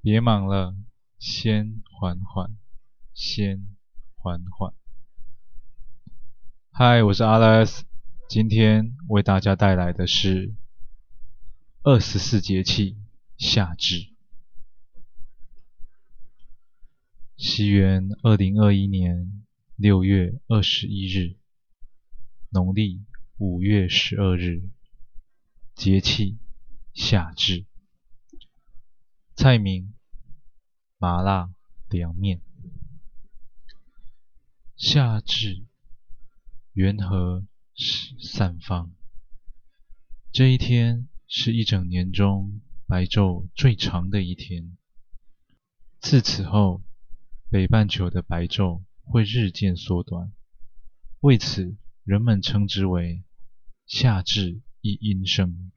别忙了，先缓缓，先缓缓。嗨，我是 Alex，今天为大家带来的是二十四节气夏至。西元二零二一年六月二十一日，农历五月十二日，节气夏至。菜名。麻辣凉面。夏至，元和散放。这一天是一整年中白昼最长的一天。自此后，北半球的白昼会日渐缩短，为此人们称之为夏至一阴生。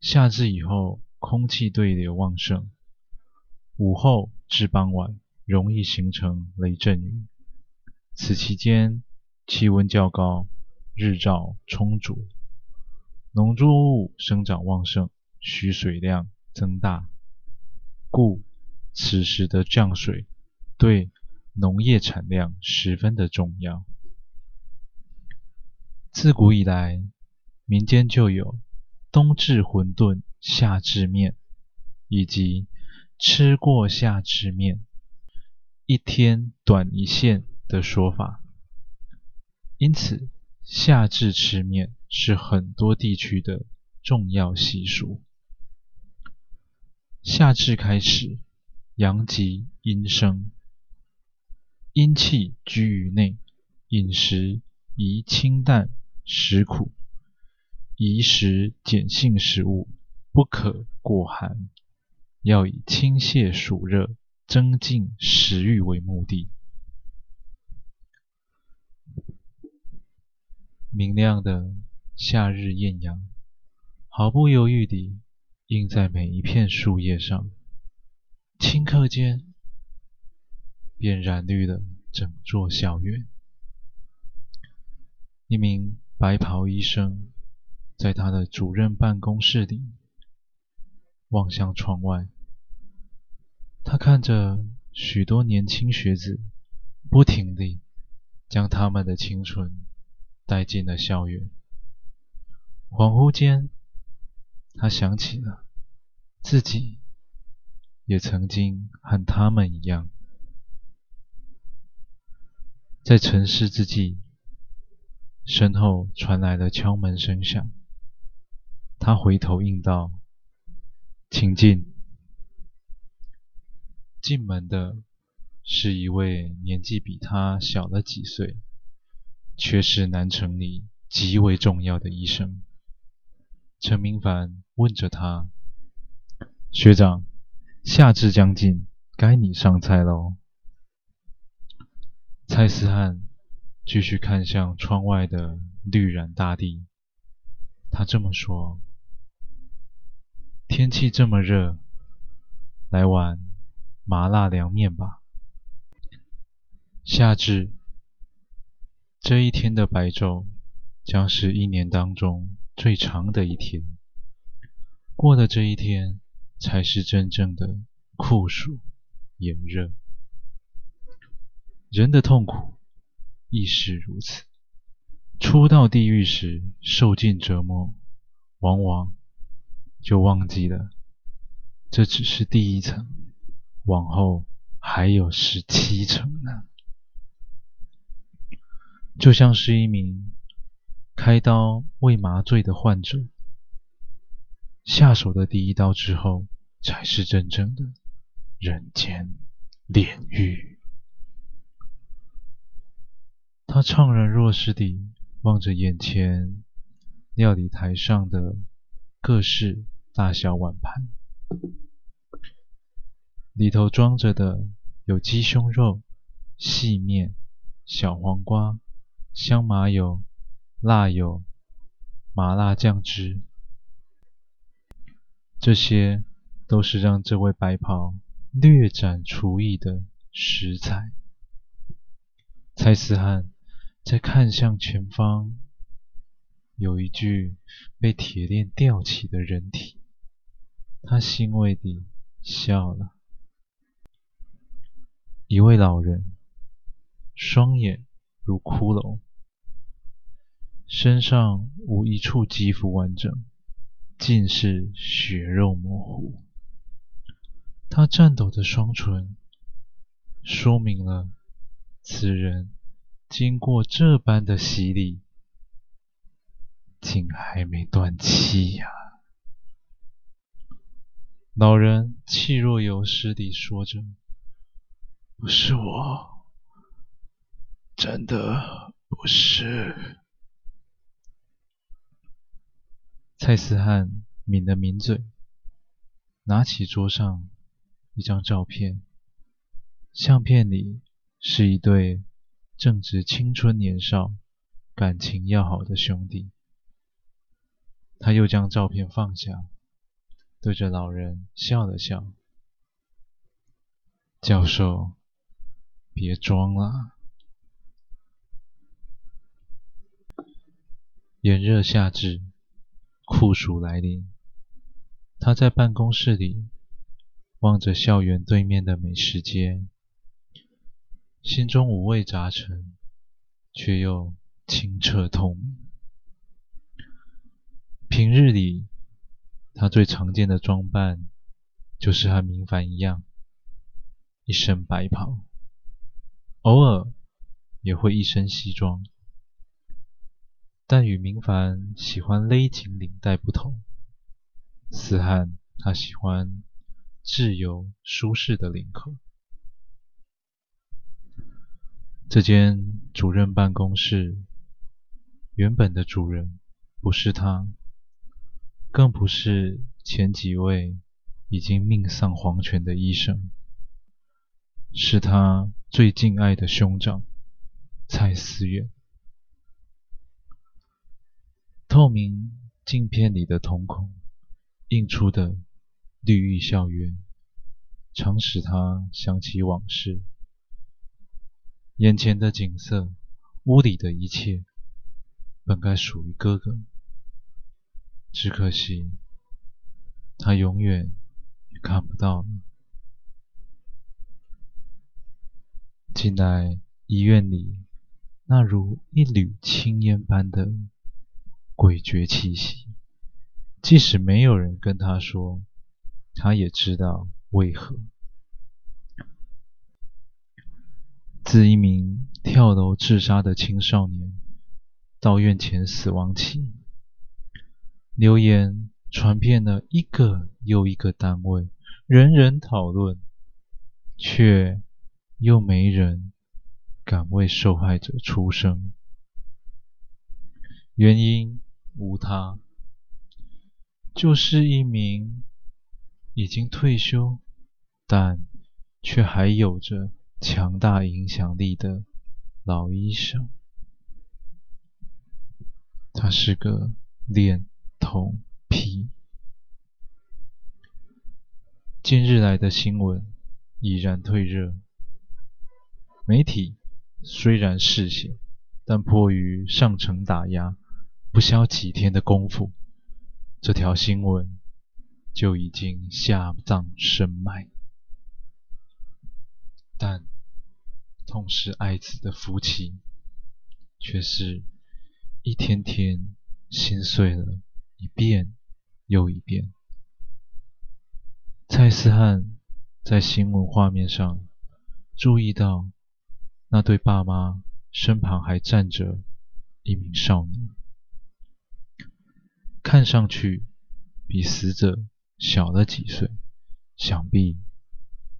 夏至以后，空气对流旺盛。午后至傍晚，容易形成雷阵雨。此期间，气温较高，日照充足，农作物生长旺盛，需水量增大，故此时的降水对农业产量十分的重要。自古以来，民间就有“冬至馄饨，夏至面”以及吃过夏至面，一天短一线的说法，因此夏至吃面是很多地区的重要习俗。夏至开始，阳极阴生，阴气居于内，饮食宜清淡食苦，宜食碱性食物，不可过寒。要以清泻暑热、增进食欲为目的。明亮的夏日艳阳，毫不犹豫地映在每一片树叶上，顷刻间便染绿了整座校园。一名白袍医生在他的主任办公室里。望向窗外，他看着许多年轻学子，不停地将他们的青春带进了校园。恍惚间，他想起了自己也曾经和他们一样，在沉思之际，身后传来了敲门声响。他回头应道。请进。进门的是一位年纪比他小了几岁，却是南城里极为重要的医生。陈明凡问着他：“学长，夏至将近，该你上菜喽。”蔡思翰继续看向窗外的绿染大地，他这么说。天气这么热，来碗麻辣凉面吧。夏至这一天的白昼，将是一年当中最长的一天。过了这一天，才是真正的酷暑炎热。人的痛苦亦是如此。初到地狱时，受尽折磨，往往。就忘记了，这只是第一层，往后还有十七层呢。就像是一名开刀未麻醉的患者，下手的第一刀之后，才是真正的人间炼狱。他怅然若失地望着眼前料理台上的各式大小碗盘，里头装着的有鸡胸肉、细面、小黄瓜、香麻油、辣油、麻辣酱汁，这些都是让这位白袍略展厨艺的食材。蔡思翰在看向前方。有一具被铁链吊起的人体，他欣慰地笑了。一位老人，双眼如骷髅，身上无一处肌肤完整，尽是血肉模糊。他颤抖的双唇，说明了此人经过这般的洗礼，竟还没断气呀！老人气若游丝地说着：“不是我，真的不是。”蔡思翰抿了抿嘴，拿起桌上一张照片，相片里是一对正值青春年少、感情要好的兄弟。他又将照片放下，对着老人笑了笑：“教授，别装了。”炎热夏至，酷暑来临，他在办公室里。望着校园对面的美食街，心中五味杂陈，却又清澈透明。平日里，他最常见的装扮就是和明凡一样，一身白袍，偶尔也会一身西装。但与明凡喜欢勒紧领带不同，思汉他喜欢。自由舒适的领口。这间主任办公室原本的主人不是他，更不是前几位已经命丧黄泉的医生，是他最敬爱的兄长蔡思远。透明镜片里的瞳孔映出的。绿意校园，常使他想起往事。眼前的景色，屋里的一切，本该属于哥哥，只可惜，他永远也看不到了。近来医院里那如一缕青烟般的诡谲气息，即使没有人跟他说。他也知道为何。自一名跳楼自杀的青少年到院前死亡起，流言传遍了一个又一个单位，人人讨论，却又没人敢为受害者出声。原因无他，就是一名。已经退休，但却还有着强大影响力的老医生。他是个恋童癖。近日来的新闻已然退热，媒体虽然嗜血，但迫于上层打压，不消几天的功夫，这条新闻。就已经下葬深埋，但痛失爱子的夫妻，却是一天天心碎了一遍又一遍。蔡思汉在新闻画面上注意到，那对爸妈身旁还站着一名少年，看上去比死者。小了几岁，想必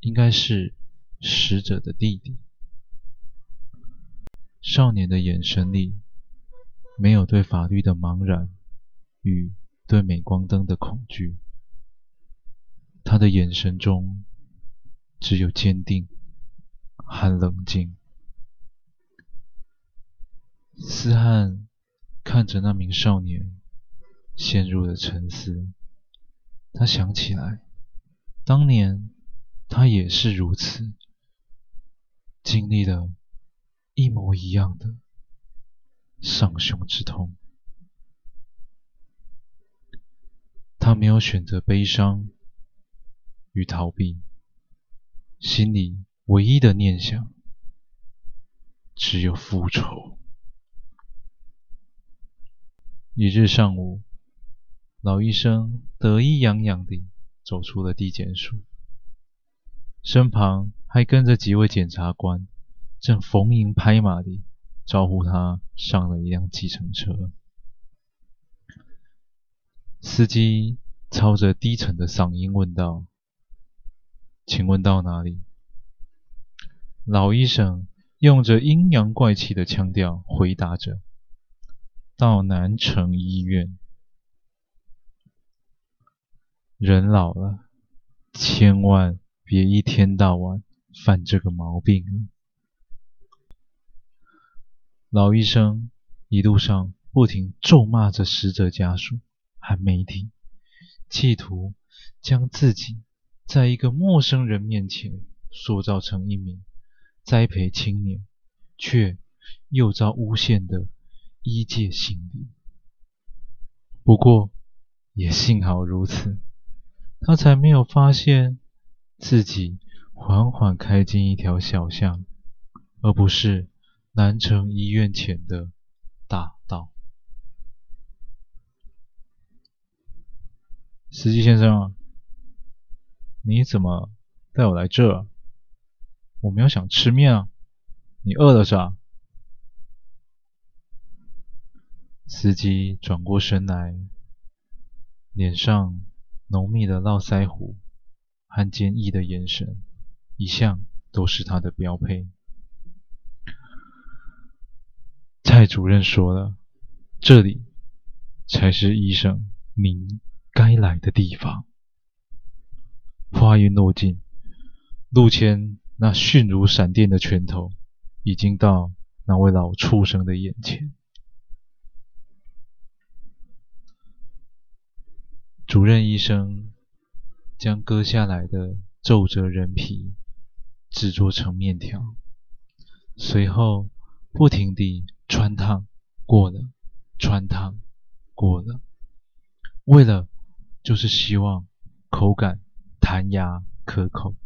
应该是死者的弟弟。少年的眼神里没有对法律的茫然与对镁光灯的恐惧，他的眼神中只有坚定和冷静。思汉看着那名少年，陷入了沉思。他想起来，当年他也是如此，经历了一模一样的丧兄之痛。他没有选择悲伤，与逃避，心里唯一的念想只有复仇。一日上午，老医生得意洋洋地走出了地检署，身旁还跟着几位检察官，正逢迎拍马地招呼他上了一辆计程车。司机操着低沉的嗓音问道：“请问到哪里？”老医生用着阴阳怪气的腔调回答着：“到南城医院。”人老了，千万别一天到晚犯这个毛病啊！老医生一路上不停咒骂着死者家属。和媒体企图将自己在一个陌生人面前塑造成一名栽培青年，却又遭诬陷的医界心理。不过，也幸好如此，他才没有发现自己缓缓开进一条小巷，而不是南城医院前的大道。司机先生，你怎么带我来这？我没有想吃面啊，你饿了是吧？司机转过身来，脸上浓密的络腮胡和坚毅的眼神，一向都是他的标配。蔡主任说了，这里才是医生您该来的地方。话音落尽，陆谦那迅如闪电的拳头已经到那位老畜生的眼前。主任医生将割下来的皱褶人皮制作成面条，随后不停地穿烫过了，穿烫过了，为了。就是希望口感弹牙可口，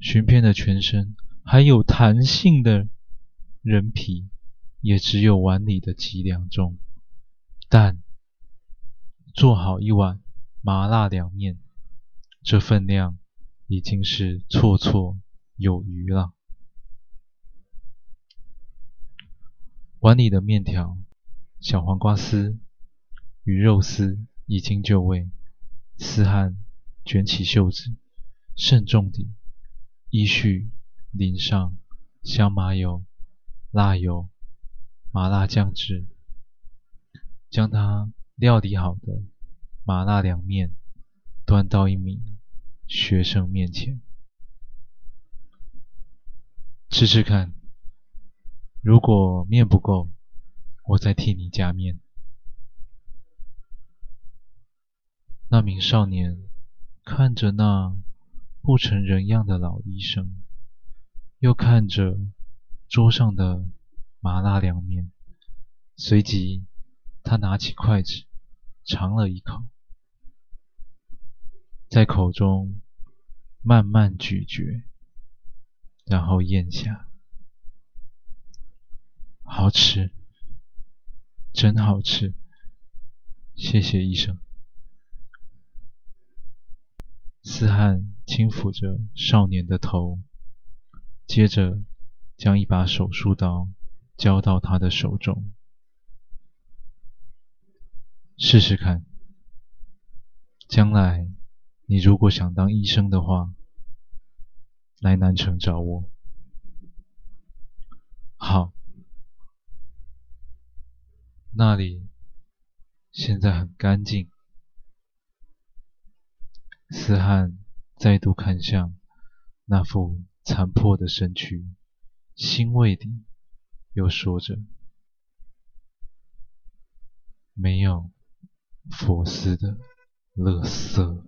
寻遍了全身还有弹性的人皮，也只有碗里的几两重。但做好一碗麻辣凉面，这分量已经是绰绰有余了。碗里的面条、小黄瓜丝与肉丝已经就位。思汉卷起袖子，慎重地依序淋上香麻油、辣油、麻辣酱汁，将他料理好的麻辣凉面端到一名学生面前。吃吃看，如果面不够，我再替你加面。那名少年看着那不成人样的老医生，又看着桌上的麻辣凉面，随即他拿起筷子尝了一口，在口中慢慢咀嚼，然后咽下。好吃，真好吃，谢谢医生。思翰轻抚着少年的头，接着将一把手术刀交到他的手中。试试看，将来你如果想当医生的话，来南城找我。好，那里现在很干净。思汉再度看向那副残破的身躯，欣慰地又说着：“没有佛寺的乐色。”